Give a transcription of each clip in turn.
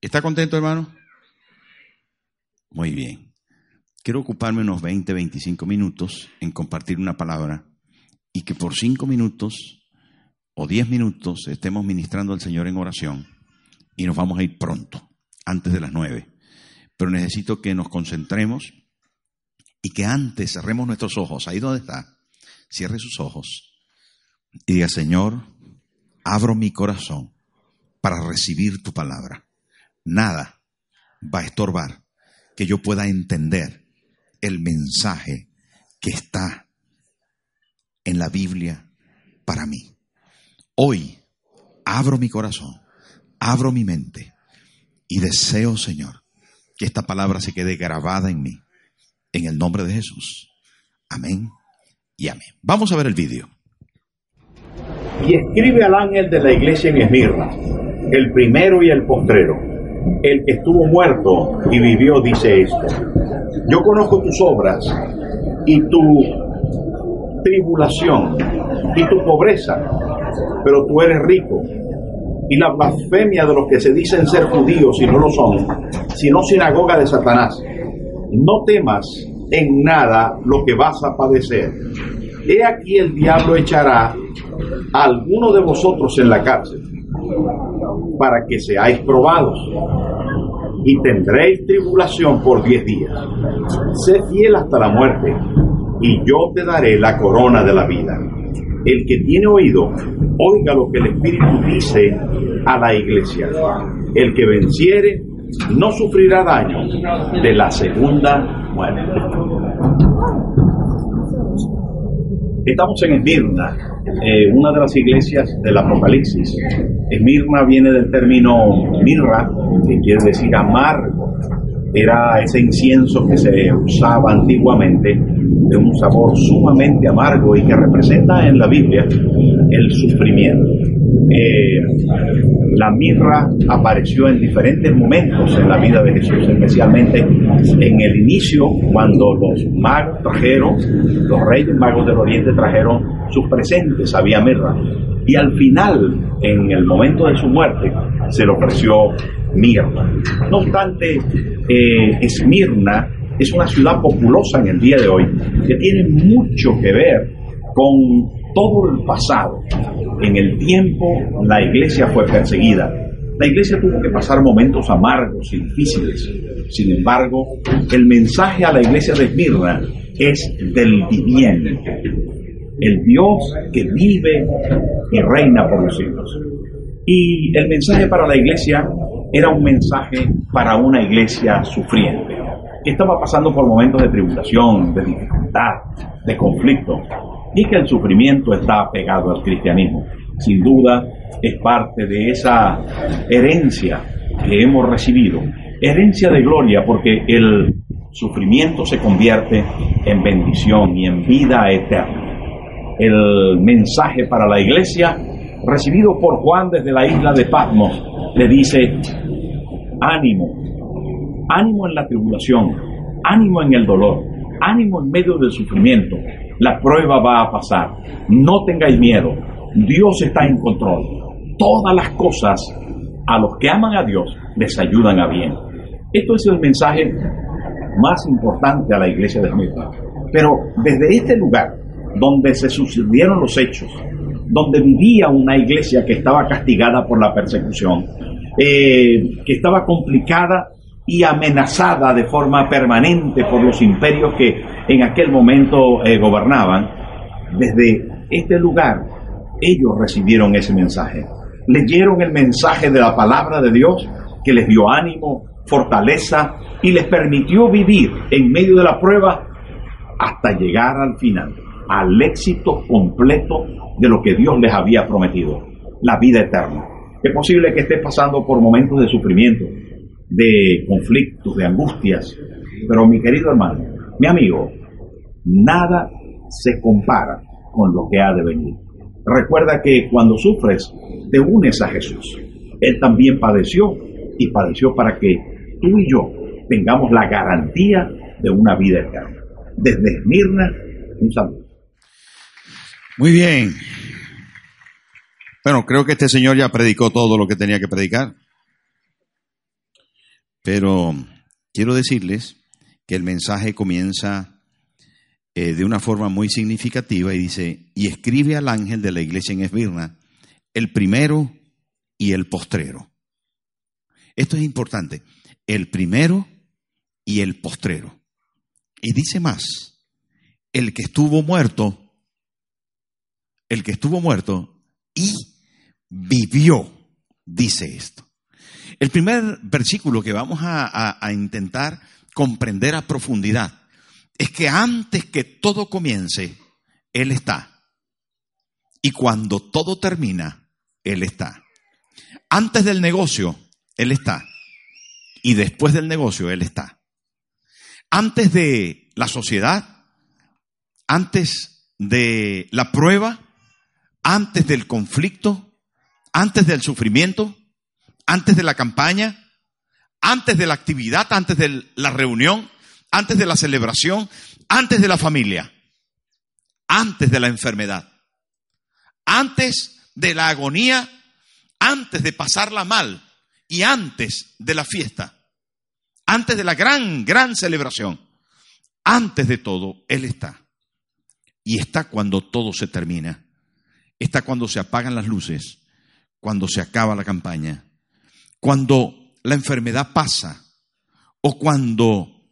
¿Está contento, hermano? Muy bien. Quiero ocuparme unos 20, 25 minutos en compartir una palabra y que por 5 minutos o 10 minutos estemos ministrando al Señor en oración y nos vamos a ir pronto, antes de las 9. Pero necesito que nos concentremos y que antes cerremos nuestros ojos, ahí donde está, cierre sus ojos y diga, Señor, abro mi corazón para recibir tu palabra nada va a estorbar que yo pueda entender el mensaje que está en la Biblia para mí. Hoy abro mi corazón, abro mi mente y deseo, Señor, que esta palabra se quede grabada en mí. En el nombre de Jesús. Amén y amén. Vamos a ver el vídeo. Y escribe al ángel de la iglesia en Esmirna, el primero y el postrero el que estuvo muerto y vivió dice esto. Yo conozco tus obras y tu tribulación y tu pobreza, pero tú eres rico. Y la blasfemia de los que se dicen ser judíos y no lo son, sino sinagoga de Satanás. No temas en nada lo que vas a padecer. He aquí el diablo echará a alguno de vosotros en la cárcel para que seáis probados y tendréis tribulación por diez días. Sé fiel hasta la muerte y yo te daré la corona de la vida. El que tiene oído, oiga lo que el Espíritu dice a la iglesia. El que venciere no sufrirá daño de la segunda muerte. Estamos en Esmirna, eh, una de las iglesias del Apocalipsis. Esmirna viene del término mirra, que quiere decir amargo. Era ese incienso que se usaba antiguamente de un sabor sumamente amargo y que representa en la Biblia el sufrimiento. Eh, la mirra apareció en diferentes momentos en la vida de Jesús, especialmente en el inicio, cuando los magos trajeron, los reyes magos del Oriente trajeron sus presentes, había mirra. Y al final, en el momento de su muerte, se le ofreció mirra. No obstante, eh, Esmirna es una ciudad populosa en el día de hoy que tiene mucho que ver con todo el pasado. En el tiempo la iglesia fue perseguida. La iglesia tuvo que pasar momentos amargos y difíciles. Sin embargo, el mensaje a la iglesia de Esmirna es del viviente, el Dios que vive y reina por los siglos. Y el mensaje para la iglesia era un mensaje para una iglesia sufriente, que estaba pasando por momentos de tribulación, de dificultad, de conflicto, y que el sufrimiento está pegado al cristianismo. Sin duda es parte de esa herencia que hemos recibido, herencia de gloria, porque el sufrimiento se convierte en bendición y en vida eterna. El mensaje para la iglesia, recibido por Juan desde la isla de Patmos, le dice, ánimo, ánimo en la tribulación, ánimo en el dolor, ánimo en medio del sufrimiento, la prueba va a pasar. No tengáis miedo. Dios está en control. Todas las cosas a los que aman a Dios les ayudan a bien. Esto es el mensaje más importante a la iglesia de Esmirna. Pero desde este lugar, donde se sucedieron los hechos, donde vivía una iglesia que estaba castigada por la persecución, eh, que estaba complicada y amenazada de forma permanente por los imperios que en aquel momento eh, gobernaban, desde este lugar ellos recibieron ese mensaje. Leyeron el mensaje de la palabra de Dios que les dio ánimo, fortaleza y les permitió vivir en medio de la prueba hasta llegar al final. Al éxito completo de lo que Dios les había prometido, la vida eterna. Es posible que estés pasando por momentos de sufrimiento, de conflictos, de angustias, pero mi querido hermano, mi amigo, nada se compara con lo que ha de venir. Recuerda que cuando sufres, te unes a Jesús. Él también padeció y padeció para que tú y yo tengamos la garantía de una vida eterna. Desde Esmirna, un saludo. Muy bien. Bueno, creo que este señor ya predicó todo lo que tenía que predicar. Pero quiero decirles que el mensaje comienza eh, de una forma muy significativa y dice, y escribe al ángel de la iglesia en Esmirna, el primero y el postrero. Esto es importante, el primero y el postrero. Y dice más, el que estuvo muerto, el que estuvo muerto y vivió, dice esto. El primer versículo que vamos a, intentar comprender a profundidad es que antes que todo comience, Él está. Y cuando todo termina, Él está. Antes del negocio, Él está. Y después del negocio, Él está. Antes de la sociedad, antes de la prueba, antes del conflicto, antes del sufrimiento, antes de la campaña, antes de la actividad, antes de la reunión, antes de la celebración, antes de la familia, antes de la enfermedad, antes de la agonía, antes de pasarla mal y antes de la fiesta, antes de la gran, gran celebración, antes de todo, Él está. Y está cuando todo se termina, está cuando se apagan las luces, cuando se acaba la campaña, cuando la enfermedad pasa o cuando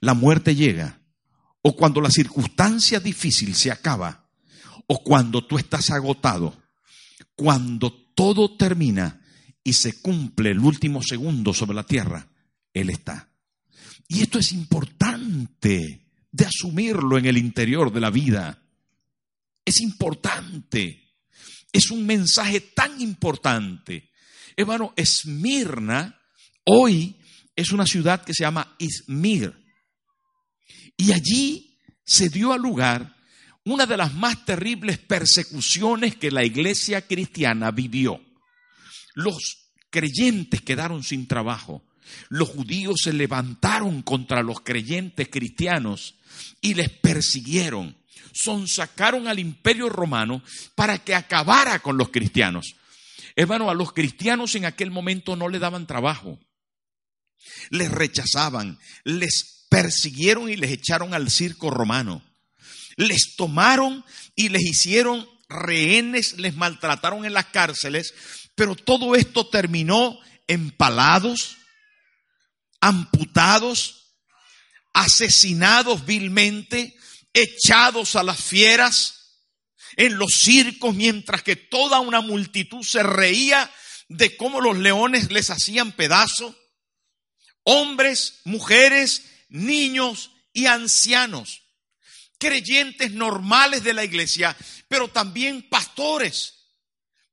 la muerte llega, o cuando la circunstancia difícil se acaba, o cuando tú estás agotado, cuando todo termina y se cumple el último segundo sobre la tierra, Él está. Y esto es importante de asumirlo en el interior de la vida. Es importante. Es un mensaje tan importante. Hermano, Esmirna hoy es una ciudad que se llama Izmir. Y allí se dio a lugar una de las más terribles persecuciones que la iglesia cristiana vivió. Los creyentes quedaron sin trabajo. Los judíos se levantaron contra los creyentes cristianos y les persiguieron. Sonsacaron al imperio romano para que acabara con los cristianos. Hermano, a los cristianos en aquel momento no le daban trabajo. Les rechazaban, les persiguieron y les echaron al circo romano. Les tomaron y les hicieron rehenes, les maltrataron en las cárceles, pero todo esto terminó empalados, amputados, asesinados vilmente, echados a las fieras en los circos, mientras que toda una multitud se reía de cómo los leones les hacían pedazos. Hombres, mujeres, niños y ancianos, creyentes normales de la iglesia, pero también pastores,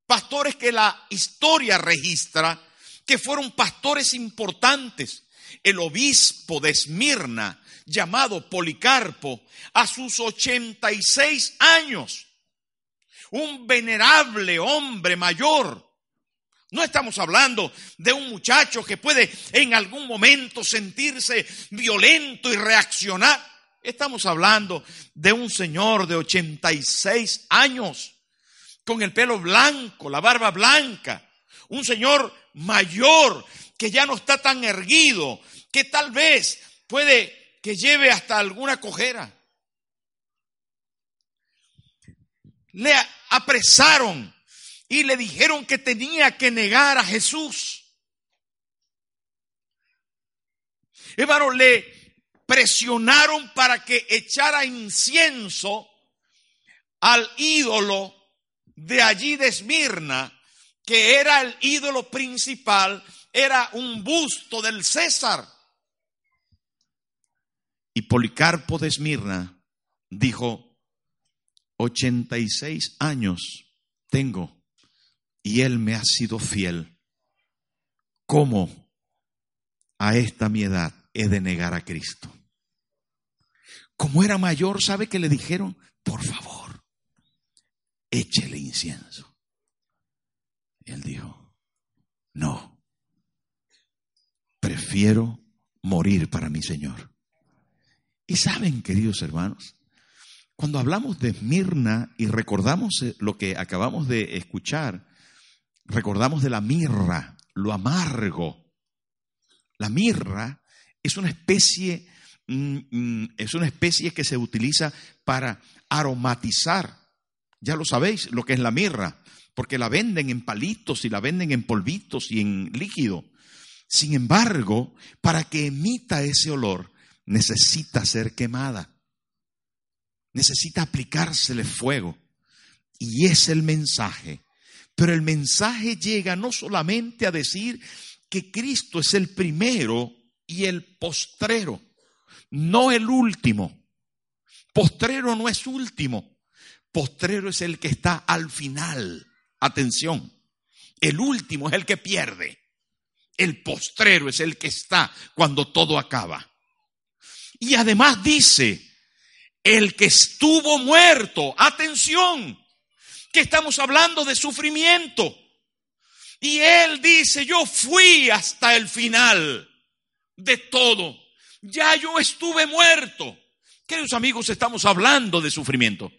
pastores que la historia registra, que fueron pastores importantes. El obispo de Esmirna, llamado Policarpo, a sus 86 años, un venerable hombre mayor, no estamos hablando de un muchacho que puede en algún momento sentirse violento y reaccionar. Estamos hablando de un señor de 86 años, con el pelo blanco, la barba blanca, un señor mayor que ya no está tan erguido, que tal vez puede que lleve hasta alguna cojera. Le apresaron y le dijeron que tenía que negar a Jesús. Hermano, le presionaron para que echara incienso al ídolo de allí de Esmirna, que era el ídolo principal, era un busto del César. Y Policarpo de Esmirna dijo, 86 años tengo y Él me ha sido fiel. ¿Cómo a esta mi edad he de negar a Cristo? Como era mayor, ¿sabe que le dijeron? Por favor, échele incienso. Él dijo, no, prefiero morir para mi Señor. Y saben, queridos hermanos, cuando hablamos de Mirna y recordamos eh, lo que acabamos de escuchar, recordamos de la mirra, lo amargo. La mirra es una especie, mm, mm, es una especie que se utiliza para aromatizar. Ya lo sabéis lo que es la mirra, porque la venden en palitos y la venden en polvitos y en líquido. Sin embargo, para que emita ese olor, necesita ser quemada necesita aplicársele fuego. Y es el mensaje. Pero el mensaje llega no solamente a decir que Cristo es el primero y el postrero, no el último. Postrero no es último, postrero es el que está al final. Atención, el último es el que pierde. El postrero es el que está cuando todo acaba. Y además dice, el que estuvo muerto. Atención, que estamos hablando de sufrimiento. Y él dice, yo fui hasta el final de todo. Ya yo estuve muerto. Queridos amigos, estamos hablando de sufrimiento.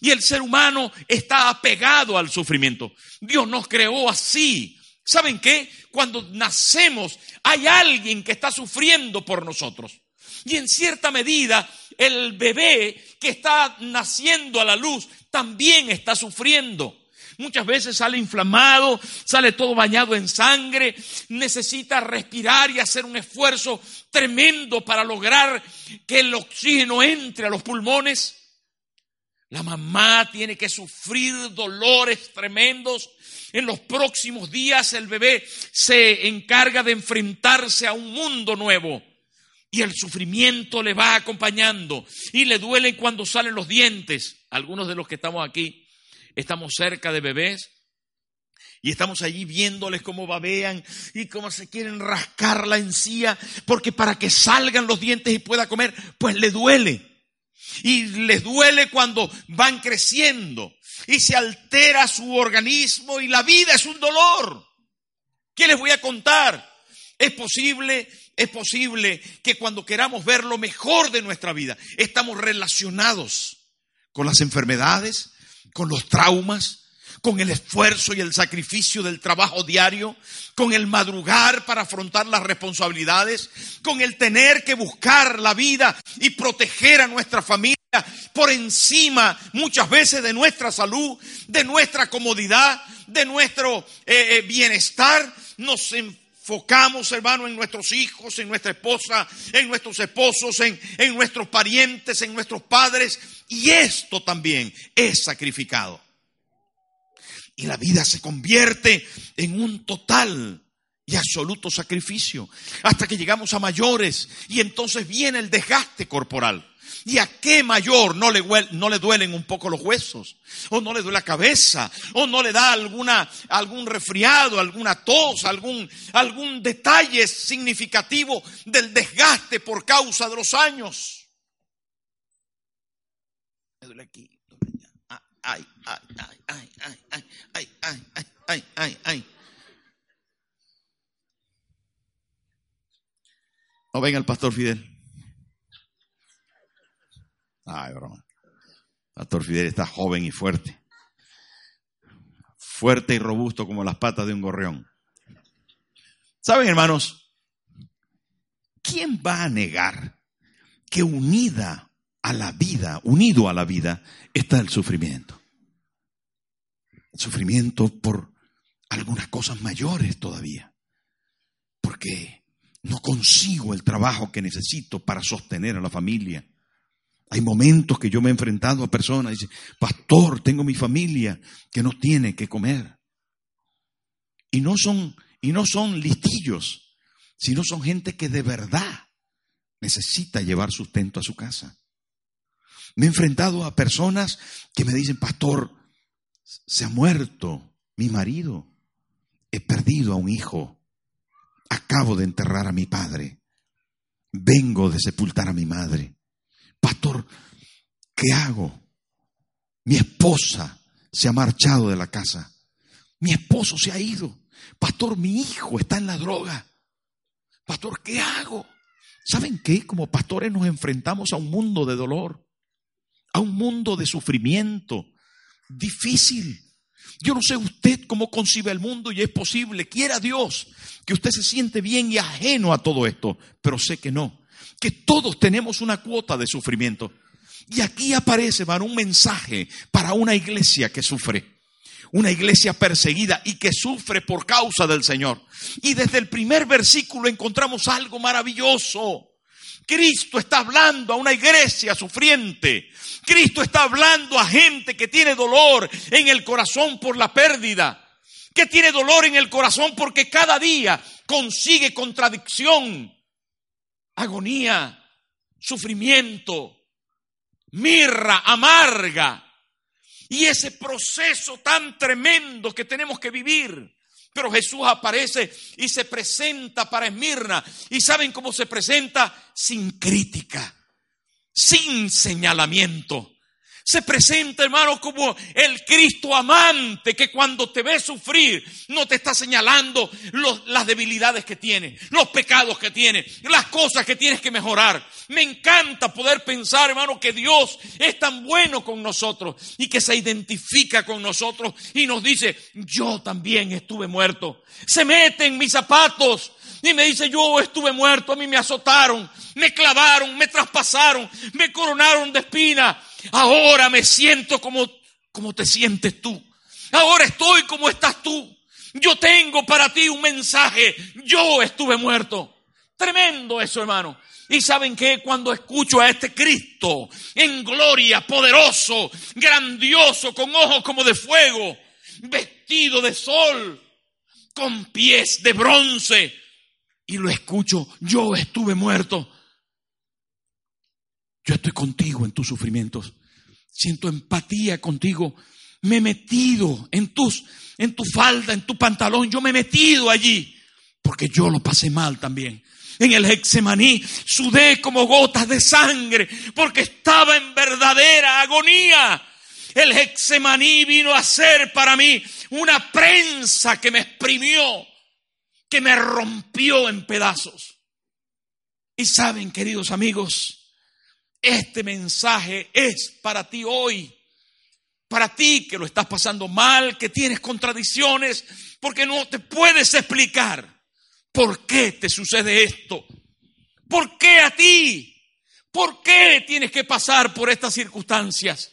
Y el ser humano está apegado al sufrimiento. Dios nos creó así. ¿Saben qué? Cuando nacemos hay alguien que está sufriendo por nosotros. Y en cierta medida el bebé que está naciendo a la luz también está sufriendo. Muchas veces sale inflamado, sale todo bañado en sangre, necesita respirar y hacer un esfuerzo tremendo para lograr que el oxígeno entre a los pulmones. La mamá tiene que sufrir dolores tremendos. En los próximos días el bebé se encarga de enfrentarse a un mundo nuevo. Y el sufrimiento le va acompañando. Y le duele cuando salen los dientes. Algunos de los que estamos aquí estamos cerca de bebés. Y estamos allí viéndoles cómo babean y cómo se quieren rascar la encía, porque para que salgan los dientes y pueda comer, pues le duele. Y les duele cuando van creciendo y se altera su organismo y la vida es un dolor. ¿Qué les voy a contar? Es posible es posible que cuando queramos ver lo mejor de nuestra vida, estamos relacionados con las enfermedades, con los traumas, con el esfuerzo y el sacrificio del trabajo diario, con el madrugar para afrontar las responsabilidades, con el tener que buscar la vida y proteger a nuestra familia por encima muchas veces de nuestra salud, de nuestra comodidad, de nuestro eh, eh, bienestar. Nos enfocamos, hermano, en nuestros hijos, en nuestra esposa, en nuestros esposos, en, en nuestros parientes, en nuestros padres. Y esto también es sacrificado. Y la vida se convierte en un total y absoluto sacrificio hasta que llegamos a mayores y entonces viene el desgaste corporal. ¿Y a qué mayor no le, no le duelen un poco los huesos? ¿O no le duele la cabeza? ¿O no le da alguna, algún resfriado, alguna tos, algún, algún detalle significativo del desgaste por causa de los años? Me duele aquí. Ay, ay, ay, ay, ay, ay, ay, ay, ay, ay, ay. No venga el pastor Fidel. Ay, broma. Pastor Fidel está joven y fuerte. Fuerte y robusto como las patas de un gorrión. ¿Saben, hermanos? ¿Quién va a negar que unida a la vida, unido a la vida, está el sufrimiento? Sufrimiento por algunas cosas mayores todavía. Porque no consigo el trabajo que necesito para sostener a la familia hay momentos que yo me he enfrentado a personas y dicen, pastor, tengo mi familia que no tiene que comer. Y no son, y no son listillos, sino son gente que de verdad necesita llevar sustento a su casa. Me he enfrentado a personas que me dicen, pastor, se ha muerto mi marido, he perdido a un hijo, acabo de enterrar a mi padre, vengo de sepultar a mi madre. Pastor, ¿qué hago? Mi esposa se ha marchado de la casa, mi esposo se ha ido, pastor, mi hijo está en la droga. Pastor, ¿qué hago? ¿Saben qué? Como pastores nos enfrentamos a un mundo de dolor a un mundo de sufrimiento difícil. Yo no sé usted cómo concibe el mundo y es posible, quiera Dios, que usted se siente bien y ajeno a todo esto, pero sé que no, que todos tenemos una cuota de sufrimiento. Y aquí aparece, van un mensaje para una iglesia que sufre, una iglesia perseguida y que sufre por causa del Señor. Y desde el primer versículo encontramos algo maravilloso. Cristo está hablando a una iglesia sufriente. Cristo está hablando a gente que tiene dolor en el corazón por la pérdida. Que tiene dolor en el corazón porque cada día consigue contradicción, agonía, sufrimiento, mirra amarga. Y ese proceso tan tremendo que tenemos que vivir. Pero Jesús aparece y se presenta para Esmirna. ¿Y saben cómo se presenta? Sin crítica, sin señalamiento. Se presenta, hermano, como el Cristo amante que cuando te ve sufrir no te está señalando las debilidades que tiene, los pecados que tiene, las cosas que tienes que mejorar. Me encanta poder pensar, hermano, que Dios es tan bueno con nosotros y que se identifica con nosotros y nos dice, yo también estuve muerto. Se mete en mis zapatos y me dice, yo estuve muerto, a mí me azotaron, me clavaron, me traspasaron, me coronaron de espina Ahora me siento como, como te sientes tú. Ahora estoy como estás tú. Yo tengo para ti un mensaje. Yo estuve muerto. Tremendo eso, hermano. Y saben que cuando escucho a este Cristo en gloria, poderoso, grandioso, con ojos como de fuego, vestido de sol, con pies de bronce, y lo escucho, yo estuve muerto. Yo estoy contigo en tus sufrimientos. Siento empatía contigo. Me he metido en tus, en tu falda, en tu pantalón. Yo me he metido allí porque yo lo pasé mal también. En el Hexemaní sudé como gotas de sangre porque estaba en verdadera agonía. El Hexemaní vino a ser para mí una prensa que me exprimió, que me rompió en pedazos. Y saben, queridos amigos, este mensaje es para ti hoy. Para ti que lo estás pasando mal, que tienes contradicciones, porque no te puedes explicar por qué te sucede esto. ¿Por qué a ti? ¿Por qué tienes que pasar por estas circunstancias?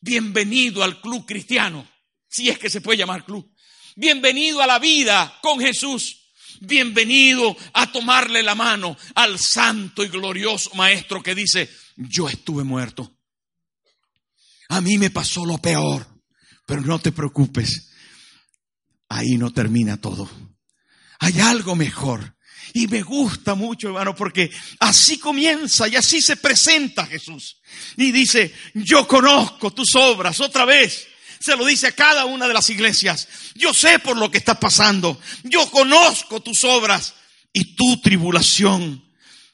Bienvenido al club cristiano, si es que se puede llamar club. Bienvenido a la vida con Jesús. Bienvenido a tomarle la mano al santo y glorioso Maestro que dice, yo estuve muerto. A mí me pasó lo peor, pero no te preocupes. Ahí no termina todo. Hay algo mejor. Y me gusta mucho, hermano, porque así comienza y así se presenta Jesús. Y dice, yo conozco tus obras otra vez. Se lo dice a cada una de las iglesias. Yo sé por lo que estás pasando. Yo conozco tus obras y tu tribulación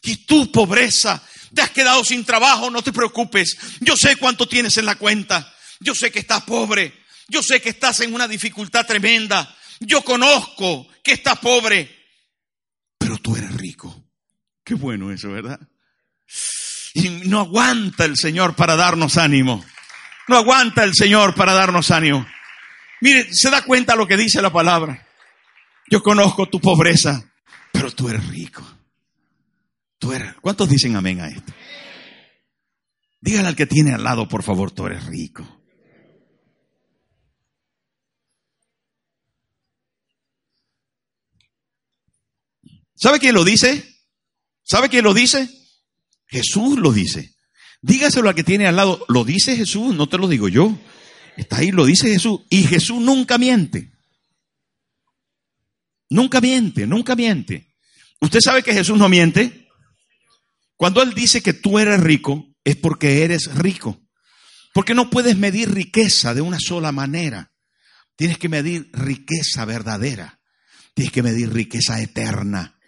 y tu pobreza te has quedado sin trabajo, no te preocupes. Yo sé cuánto tienes en la cuenta. Yo sé que estás pobre. Yo sé que estás en una dificultad tremenda. Yo conozco que estás pobre. Pero tú eres rico. Qué bueno eso, ¿verdad? Y no aguanta el Señor para darnos ánimo. No aguanta el Señor para darnos ánimo. Mire, se da cuenta lo que dice la palabra. Yo conozco tu pobreza, pero tú eres rico. Tú eres, ¿cuántos dicen amén a esto? Dígale al que tiene al lado, por favor, tú eres rico. ¿Sabe quién lo dice? ¿Sabe quién lo dice? Jesús lo dice. Dígaselo al que tiene al lado. Lo dice Jesús, no te lo digo yo. Está ahí, lo dice Jesús. Y Jesús nunca miente. Nunca miente, nunca miente. ¿Usted sabe que Jesús no miente? Cuando Él dice que tú eres rico, es porque eres rico. Porque no puedes medir riqueza de una sola manera. Tienes que medir riqueza verdadera. Tienes que medir riqueza eterna.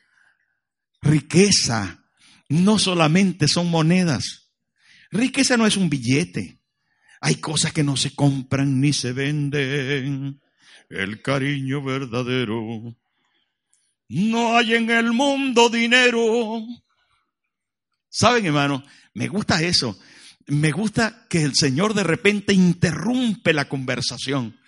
Riqueza no solamente son monedas. Riqueza no es un billete. Hay cosas que no se compran ni se venden. El cariño verdadero. No hay en el mundo dinero. ¿Saben, hermano? Me gusta eso. Me gusta que el Señor de repente interrumpe la conversación.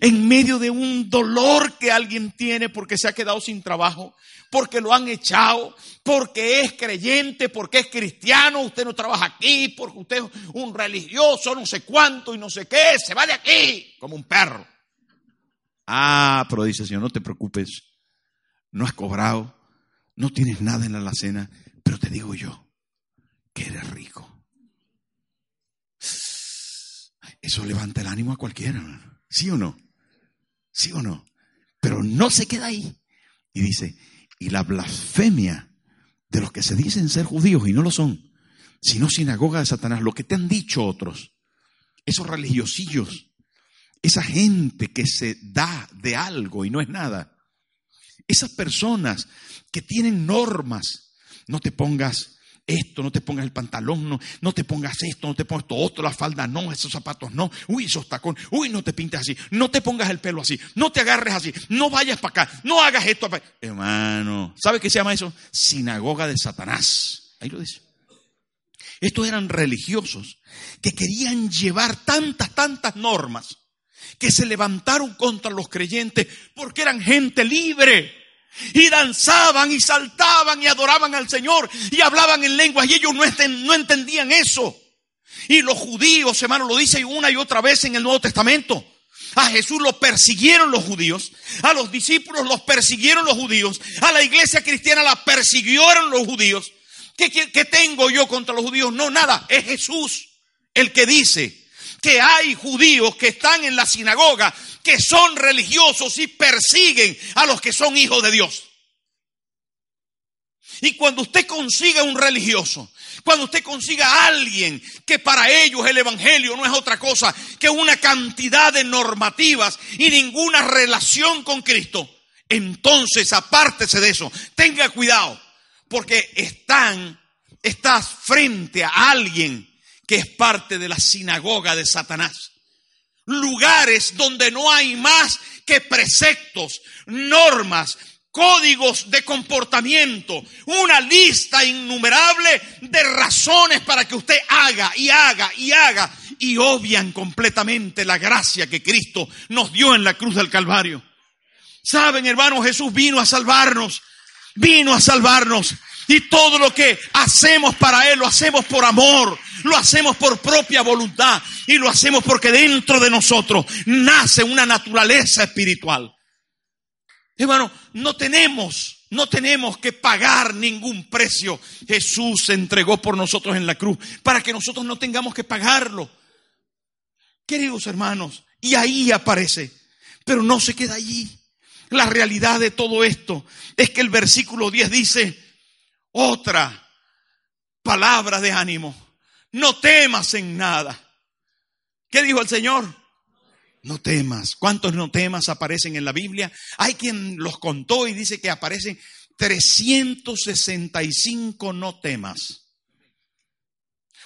En medio de un dolor que alguien tiene porque se ha quedado sin trabajo, porque lo han echado, porque es creyente, porque es cristiano, usted no trabaja aquí, porque usted es un religioso, no sé cuánto y no sé qué, se va de aquí como un perro. Ah, pero dice Señor, no te preocupes, no has cobrado, no tienes nada en la alacena, pero te digo yo que eres rico. Eso levanta el ánimo a cualquiera, ¿sí o no? ¿Sí o no? Pero no se queda ahí. Y dice, y la blasfemia de los que se dicen ser judíos y no lo son, sino sinagoga de Satanás, lo que te han dicho otros, esos religiosillos, esa gente que se da de algo y no es nada, esas personas que tienen normas, no te pongas esto, no te pongas el pantalón, no, no te pongas esto, no te pongas esto otro, la falda no, esos zapatos no, uy, esos tacones, uy, no te pintes así, no te pongas el pelo así, no te agarres así, no vayas para acá, no hagas esto. Hermano, ¿sabe qué se llama eso? Sinagoga de Satanás. Ahí lo dice. Estos eran religiosos que querían llevar tantas, tantas normas que se levantaron contra los creyentes porque eran gente libre y danzaban y saltaban y adoraban al Señor y hablaban en lenguas y ellos no, entendían eso. Y los judíos, hermano, lo dice una y otra vez en el Nuevo Testamento. A Jesús lo persiguieron los judíos, a los discípulos los persiguieron los judíos, a la iglesia cristiana la persiguieron los judíos. ¿Qué, qué tengo yo contra los judíos? No, nada, es Jesús el que dice que hay judíos que están en la sinagoga que son religiosos y persiguen a los que son hijos de Dios. Y cuando usted consiga un religioso, cuando usted consiga a alguien que para ellos el Evangelio no es otra cosa que una cantidad de normativas y ninguna relación con Cristo, entonces apártese de eso. Tenga cuidado, porque están, estás frente a alguien que es parte de la sinagoga de Satanás lugares donde no hay más que preceptos, normas, códigos de comportamiento, una lista innumerable de razones para que usted haga y haga y haga y obvian completamente la gracia que Cristo nos dio en la cruz del Calvario. Saben, hermano, Jesús vino a salvarnos, vino a salvarnos. Y todo lo que hacemos para Él lo hacemos por amor, lo hacemos por propia voluntad y lo hacemos porque dentro de nosotros nace una naturaleza espiritual. Hermano, no tenemos, no tenemos que pagar ningún precio. Jesús se entregó por nosotros en la cruz para que nosotros no tengamos que pagarlo. Queridos hermanos, y ahí aparece, pero no se queda allí. La realidad de todo esto es que el versículo 10 dice, otra palabra de ánimo. No temas en nada. ¿Qué dijo el Señor? No temas. ¿Cuántos no temas aparecen en la Biblia? Hay quien los contó y dice que aparecen 365 no temas.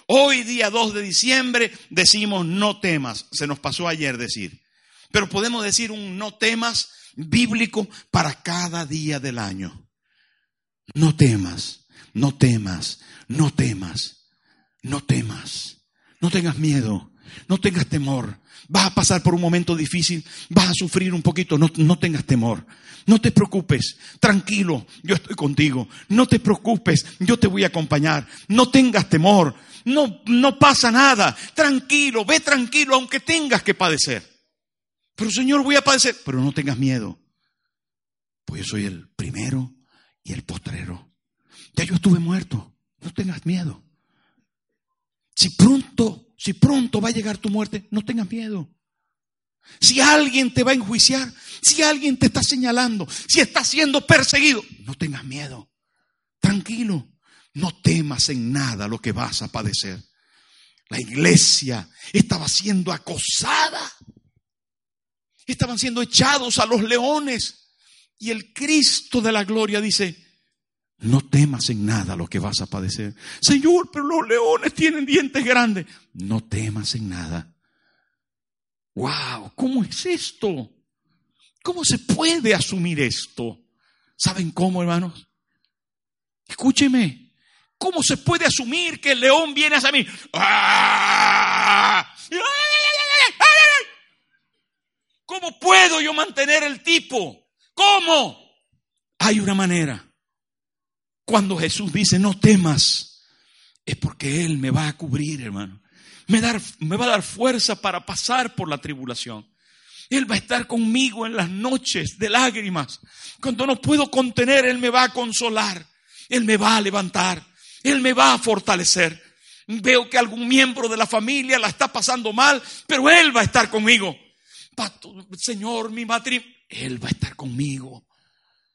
Hoy día 2 de diciembre decimos no temas. Se nos pasó ayer decir. Pero podemos decir un no temas bíblico para cada día del año. No temas, no temas, no temas, no temas. No tengas miedo, no tengas temor. Vas a pasar por un momento difícil, vas a sufrir un poquito, no, no tengas temor. No te preocupes, tranquilo, yo estoy contigo. No te preocupes, yo te voy a acompañar. No tengas temor, no, no pasa nada. Tranquilo, ve tranquilo, aunque tengas que padecer. Pero Señor, voy a padecer, pero no tengas miedo. Pues yo soy el primero y el postrero. Ya yo estuve muerto. No tengas miedo. Si pronto, si pronto va a llegar tu muerte, no tengas miedo. Si alguien te va a enjuiciar, si alguien te está señalando, si estás siendo perseguido, no tengas miedo. Tranquilo. No temas en nada lo que vas a padecer. La iglesia estaba siendo acosada. Estaban siendo echados a los leones. Y el Cristo de la gloria dice, no temas en nada lo que vas a padecer. Señor, pero los leones tienen dientes grandes. No temas en nada. Wow, ¿cómo es esto? ¿Cómo se puede asumir esto? ¿Saben cómo, hermanos? Escúcheme. ¿Cómo se puede asumir que el león viene hacia mí? ¿Cómo puedo yo mantener el tipo? ¿Cómo? Hay una manera. Cuando Jesús dice, no temas, es porque Él me va a cubrir, hermano. Me, me va a dar fuerza para pasar por la tribulación. Él va a estar conmigo en las noches de lágrimas. Cuando no puedo contener, Él me va a consolar. Él me va a levantar. Él me va a fortalecer. Veo que algún miembro de la familia la está pasando mal, pero Él va a estar conmigo. Señor, mi matrimonio, Él va a estar conmigo.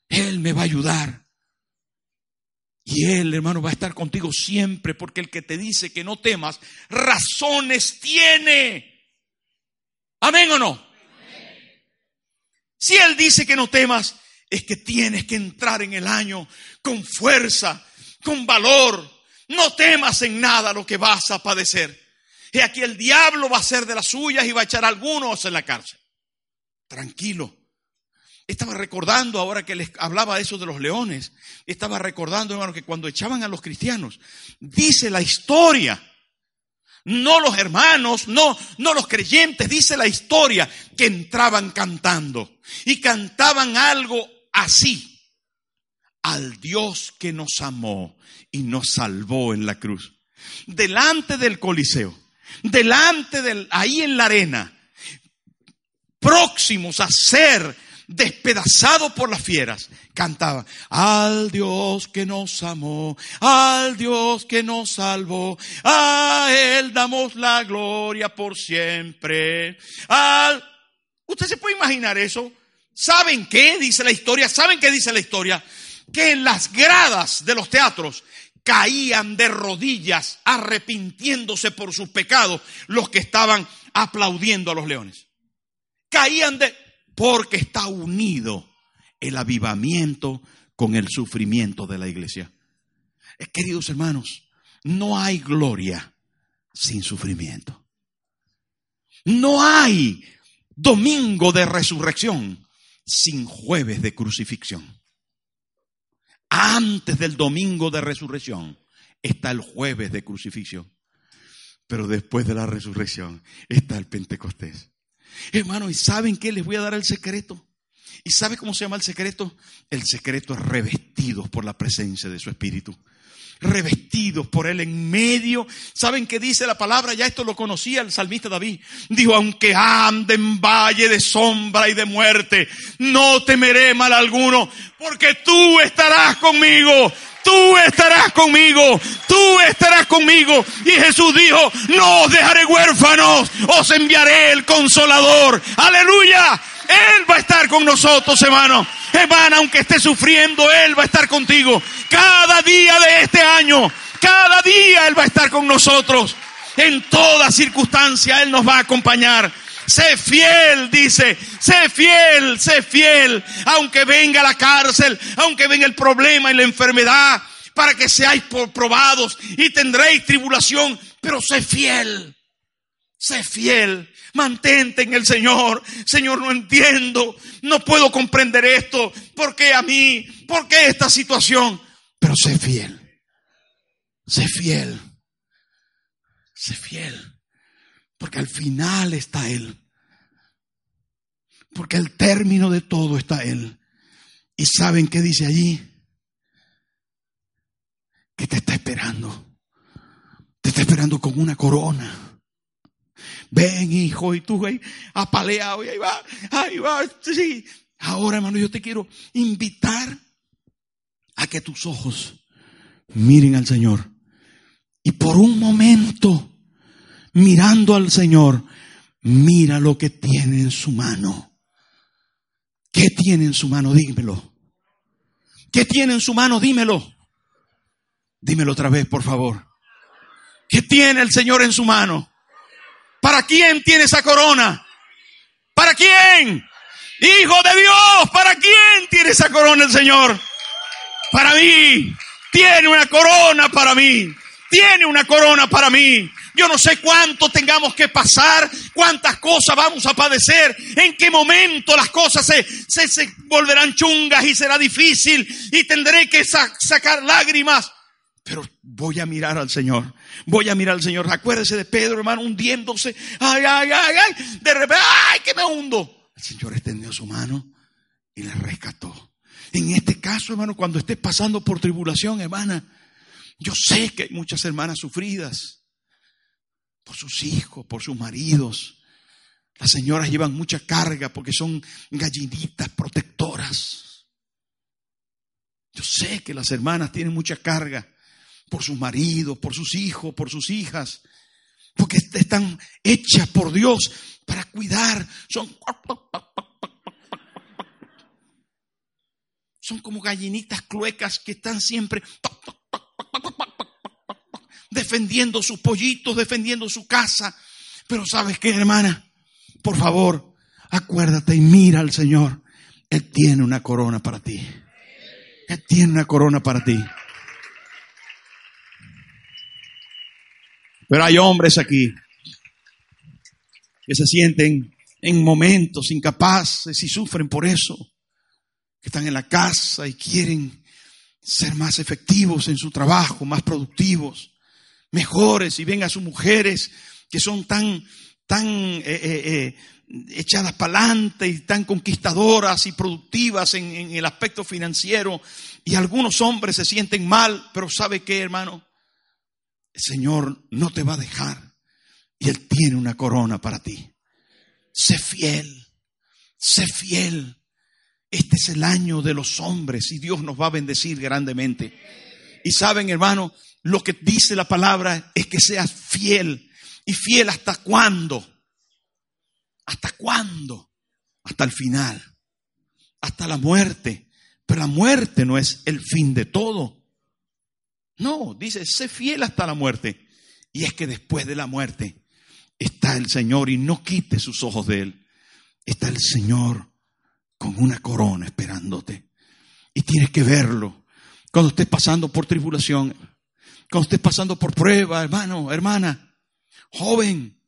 Él me va a ayudar. Y Él, hermano, va a estar contigo siempre, porque el que te dice que no temas, razones tiene. Amén o no. Si Él dice que no temas, es que tienes que entrar en el año con fuerza, con valor. No temas en nada lo que vas a padecer. Y aquí el diablo va a ser de las suyas y va a echar a algunos en la cárcel. Tranquilo. Estaba recordando ahora que les hablaba eso de los leones. Estaba recordando, hermano, que cuando echaban a los cristianos, dice la historia, no los hermanos, no, no los creyentes, dice la historia que entraban cantando y cantaban algo así. Al Dios que nos amó y nos salvó en la cruz. Delante del Coliseo, delante del, ahí en la arena, próximos a ser despedazado por las fieras, cantaba, al Dios que nos amó, al Dios que nos salvó, a Él damos la gloria por siempre. Al... ¿Usted se puede imaginar eso? ¿Saben qué dice la historia? ¿Saben qué dice la historia? Que en las gradas de los teatros caían de rodillas arrepintiéndose por sus pecados los que estaban aplaudiendo a los leones. Caían de porque está unido el avivamiento con el sufrimiento de la iglesia. Eh, queridos hermanos, no hay gloria sin sufrimiento. No hay domingo de resurrección sin jueves de crucifixión. Antes del domingo de resurrección está el jueves de crucifixión. Pero después de la resurrección está el Pentecostés. Hermano, ¿y saben qué? Les voy a dar el secreto. ¿Y sabe cómo se llama el secreto? El secreto es revestidos por la presencia de su Espíritu. Revestidos por Él en medio. ¿Saben qué dice la palabra? Ya esto lo conocía el salmista David. Dijo, aunque ande en valle de sombra y de muerte, no temeré mal alguno, porque tú estarás conmigo tú estarás conmigo, tú estarás conmigo. Y Jesús dijo, no os dejaré huérfanos, os enviaré el consolador. Aleluya. Él va a estar con nosotros, hermano. Hermana, aunque esté sufriendo, Él va a estar contigo. Cada día de este año, cada día Él va a estar con nosotros. En toda circunstancia Él nos va a acompañar. Sé fiel, dice, sé fiel, sé fiel, aunque venga la cárcel, aunque venga el problema y la enfermedad, para que seáis probados y tendréis tribulación, pero sé fiel, sé fiel, mantente en el Señor. Señor, no entiendo, no puedo comprender esto, ¿por qué a mí? ¿Por qué esta situación? Pero sé fiel, sé fiel, sé fiel. Porque al final está Él. Porque al término de todo está Él. ¿Y saben qué dice allí? Que te está esperando. Te está esperando con una corona. Ven, hijo, y tú ahí apaleado, y ahí va, ahí va, sí. Ahora, hermano, yo te quiero invitar a que tus ojos miren al Señor. Y por un momento mirando al Señor, mira lo que tiene en su mano. ¿Qué tiene en su mano? Dímelo. ¿Qué tiene en su mano? Dímelo. Dímelo otra vez, por favor. ¿Qué tiene el Señor en su mano? ¿Para quién tiene esa corona? ¿Para quién? Hijo de Dios, ¿para quién tiene esa corona el Señor? Para mí. Tiene una corona para mí. Tiene una corona para mí. Yo no sé cuánto tengamos que pasar, cuántas cosas vamos a padecer, en qué momento las cosas se, se, volverán chungas y será difícil y tendré que sacar lágrimas. Pero voy a mirar al Señor. Voy a mirar al Señor. Acuérdese de Pedro, hermano, hundiéndose. Ay, ay, ay, ay. De repente, ay, que me hundo. El Señor extendió su mano y le rescató. En este caso, hermano, cuando estés pasando por tribulación, hermana, yo sé que hay muchas hermanas sufridas por sus hijos, por sus maridos. Las señoras llevan mucha carga porque son gallinitas protectoras. Yo sé que las hermanas tienen mucha carga por sus maridos, por sus hijos, por sus hijas, porque están hechas por Dios para cuidar. Son, son como gallinitas cluecas que están siempre defendiendo sus pollitos, defendiendo su casa. Pero sabes qué, hermana, por favor, acuérdate y mira al Señor. Él tiene una corona para ti. Él tiene una corona para ti. Pero hay hombres aquí que se sienten en momentos incapaces y sufren por eso, que están en la casa y quieren ser más efectivos en su trabajo, más productivos mejores y ven a sus mujeres que son tan, tan eh, eh, eh, echadas para adelante y tan conquistadoras y productivas en, en, el aspecto financiero. Y algunos hombres se sienten mal, pero ¿sabe qué, hermano? El Señor no te va a dejar y Él tiene una corona para ti. Sé fiel, sé fiel. Este es el año de los hombres y Dios nos va a bendecir grandemente. Y saben, hermano, lo que dice la palabra es que seas fiel. ¿Y fiel hasta cuándo? ¿Hasta cuándo? Hasta el final. Hasta la muerte. Pero la muerte no es el fin de todo. No, dice, sé fiel hasta la muerte. Y es que después de la muerte está el Señor y no quite sus ojos de Él. Está el Señor con una corona esperándote. Y tienes que verlo. Cuando estés pasando por tribulación, cuando estés pasando por prueba, hermano, hermana, joven,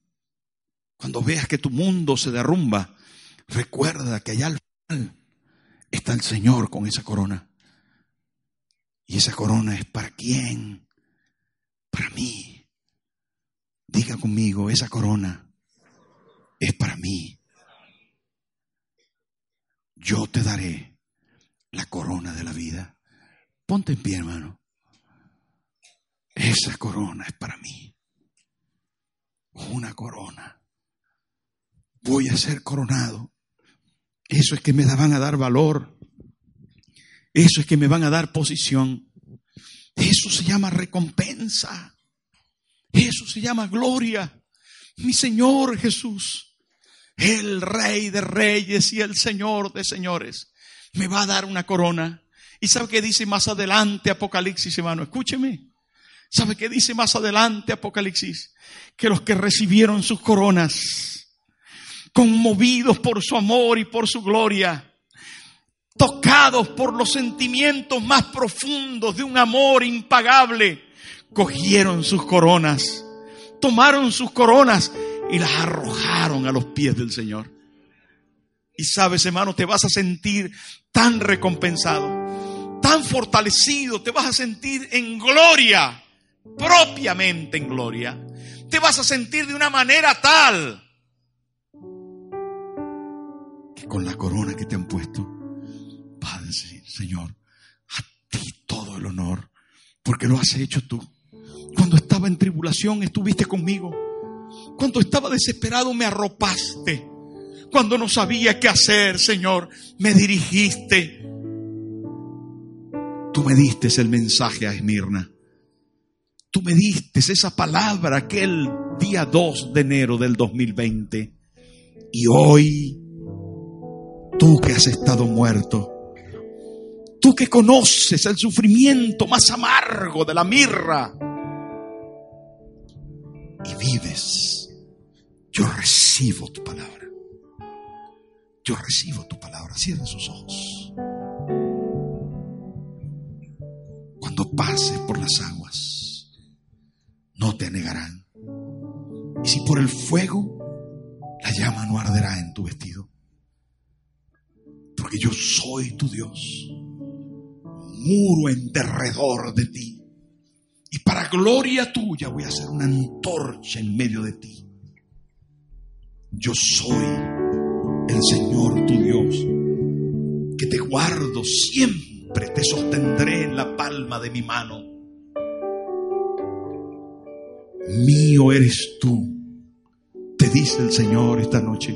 cuando veas que tu mundo se derrumba, recuerda que allá al final está el Señor con esa corona. Y esa corona es para quién? Para mí. Diga conmigo, esa corona es para mí. Yo te daré la corona de la vida. Ponte en pie, hermano. Esa corona es para mí. Una corona. Voy a ser coronado. Eso es que me van a dar valor. Eso es que me van a dar posición. Eso se llama recompensa. Eso se llama gloria. Mi Señor Jesús, el Rey de Reyes y el Señor de Señores, me va a dar una corona. ¿Y sabe qué dice más adelante Apocalipsis, hermano? Escúcheme. ¿Sabe qué dice más adelante Apocalipsis? Que los que recibieron sus coronas, conmovidos por su amor y por su gloria, tocados por los sentimientos más profundos de un amor impagable, cogieron sus coronas, tomaron sus coronas y las arrojaron a los pies del Señor. Y sabes, hermano, te vas a sentir tan recompensado, tan fortalecido, te vas a sentir en gloria propiamente en gloria, te vas a sentir de una manera tal que con la corona que te han puesto, Señor, a ti todo el honor, porque lo has hecho tú. Cuando estaba en tribulación estuviste conmigo. Cuando estaba desesperado me arropaste. Cuando no sabía qué hacer, Señor, me dirigiste. Tú me diste el mensaje a Esmirna. Tú me diste esa palabra aquel día 2 de enero del 2020. Y hoy, tú que has estado muerto, tú que conoces el sufrimiento más amargo de la mirra, y vives. Yo recibo tu palabra. Yo recibo tu palabra. Cierra sus ojos. Cuando pases por las aguas, no te anegarán. Y si por el fuego, la llama no arderá en tu vestido. Porque yo soy tu Dios, muro en derredor de ti. Y para gloria tuya voy a hacer una antorcha en medio de ti. Yo soy el Señor tu Dios, que te guardo siempre, te sostendré en la palma de mi mano. Mío eres tú, te dice el Señor esta noche.